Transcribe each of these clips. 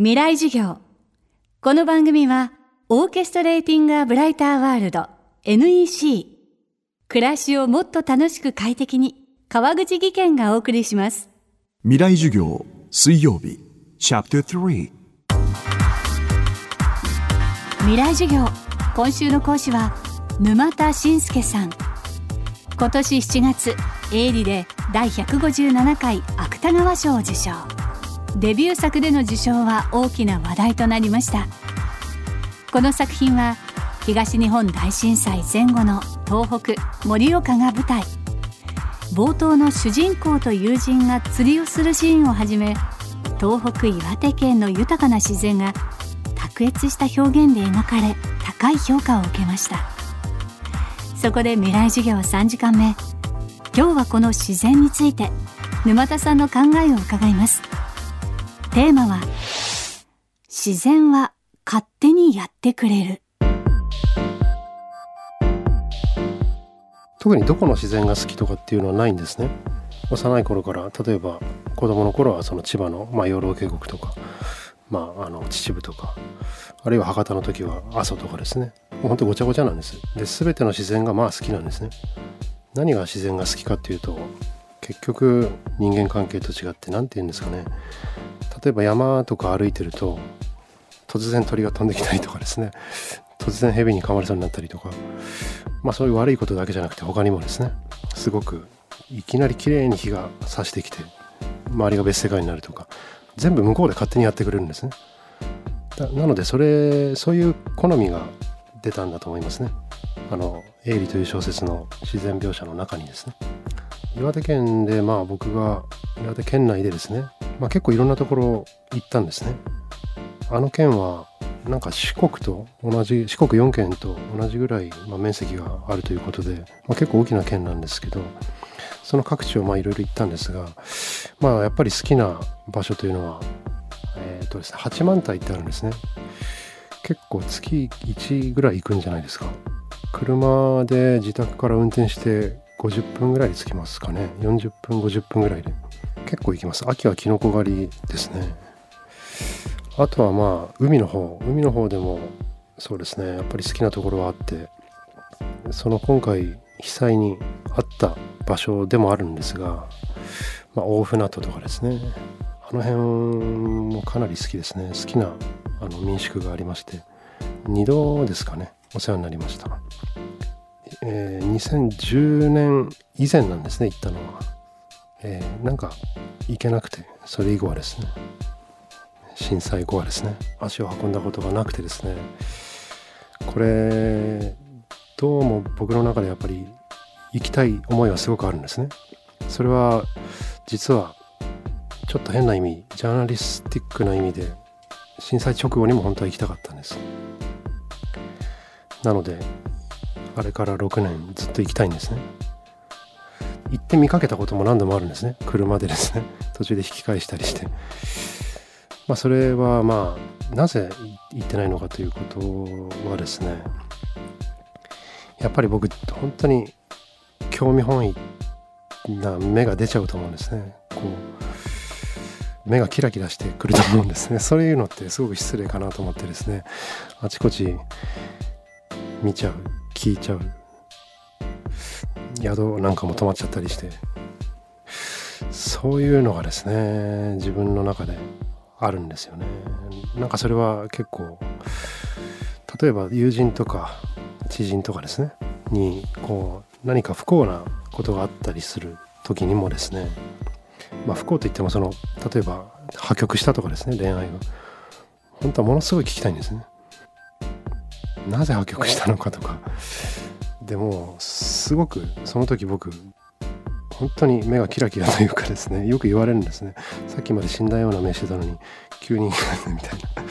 未来授業。この番組はオーケストレーティング・ア・ブライター・ワールド NEC 暮らしをもっと楽しく快適に川口義賢がお送りします。未来授業水曜日。チャプター3未来授業。今週の講師は沼田信介さん。今年7月営利で第157回芥川賞を受賞デビュー作での受賞は大きな話題となりました。この作品は東日本大震災前後の東北盛岡が舞台。冒頭の主人公と友人が釣りをするシーンをはじめ東北岩手県の豊かな自然が卓越した表現で描かれ高い評価を受けました。そこで未来授業3時間目。今日はこの自然について沼田さんの考えを伺います。テーマは自然は勝手にやってくれる。特にどこの自然が好きとかっていうのはないんですね。幼い頃から例えば子供の頃はその千葉の、まあ、養老渓谷とか、まあ、あの秩父とかあるいは博多の時は阿蘇とかですね。もうほんとごちゃごちゃなんです。で全ての自然がまあ好きなんですね。何が自然が好きかっていうと結局人間関係と違って何て言うんですかね。例えば山とか歩いてると突然鳥が飛んできたりとかですね。突然蛇に噛まれそうになったりとか。まあそういう悪いことだけじゃなくて他にもですね。すごくいきなり綺麗に日が差してきて周りが別世界になるとか。全部向こうで勝手にやってくれるんですね。なのでそれそういう好みが出たんだと思いますね。あの「営利」という小説の自然描写の中にですね。岩手県でまあ僕が岩手県内でですね、まあ、結構いろんなところ行ったんですね。あの県はなんか四国と同じ四国4県と同じぐらい、まあ、面積があるということで、まあ、結構大きな県なんですけどその各地をまあいろいろ行ったんですがまあやっぱり好きな場所というのはえっ、ー、とですね八幡平ってあるんですね。結構月1ぐらい行くんじゃないですか。車で自宅から運転して50分ぐらい着きますかね。40分50分ぐらいで。結構行きます。秋はキノコ狩りですね。あとはまあ海の方。海の方でもそうですね。やっぱり好きなところはあってその今回被災にあった場所でもあるんですが、まあ、大船渡とかですね。あの辺もかなり好きですね。好きなあの民宿がありまして。2度ですかね。お世話になりました、えー、2010年以前なんですね行ったのは、えー、なんか行けなくてそれ以後はですね。震災後はですね。足を運んだことがなくてですね。これどうも僕の中でやっぱり行きたい思いはすごくあるんですね。それは実はちょっと変な意味ジャーナリスティックな意味で震災直後にも本当は行きたかったんです。なのであれから6年ずっと行きたいんですね。行って見かけたことも何度もあるんですね。車でですね。途中で引き返したりして。まあそれはまあなぜ行ってないのかということはですね。やっぱり僕本当に興味本位な目が出ちゃうと思うんですね。こう目がキラキラしてくると思うんですね。そういうのってすごく失礼かなと思ってですね。あちこち見ちゃう聞いちゃう。宿なんかも泊まっちゃったりして。そういうのがですね自分の中であるんですよね。なんかそれは結構例えば友人とか知人とかですねにこう何か不幸なことがあったりする時にもですねまあ不幸といってもその例えば破局したとかですね恋愛が。本当はものすごい聞きたいんですね。なぜ破局したのかとか。でもすごくその時僕本当に目がキラキラというかですね よく言われるんですね。さっきまで死んだような目してたのに急にみたいな。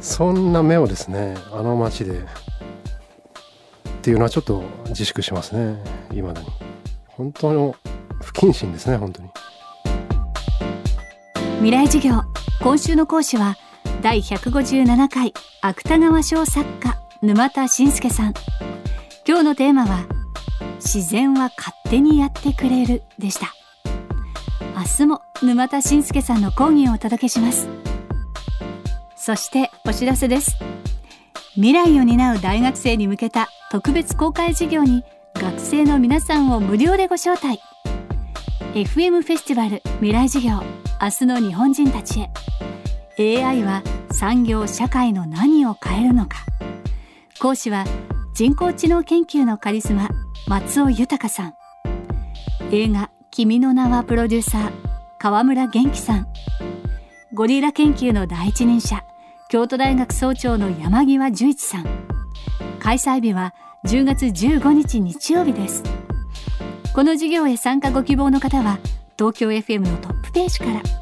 そんな目をですねあの街でっていうのはちょっと自粛しますね。未だに。本当の不謹慎ですね本当に。未来授業。今週の講師は第157回芥川賞作家沼田信介さん。今日のテーマは自然は勝手にやってくれるでした。明日も沼田信介さんの講義をお届けします。そしてお知らせです。未来を担う大学生に向けた特別公開授業に学生の皆さんを無料でご招待。FM フェスティバル未来授業明日の日本人たちへ。AI は産業社会の何を変えるのか。講師は人工知能研究のカリスマ松尾豊さん。映画君の名はプロデューサー河村元気さん。ゴリラ研究の第一人者京都大学総長の山際十一さん。開催日は10月15日日曜日です。この授業へ参加ご希望の方は東京 FM のトップページから。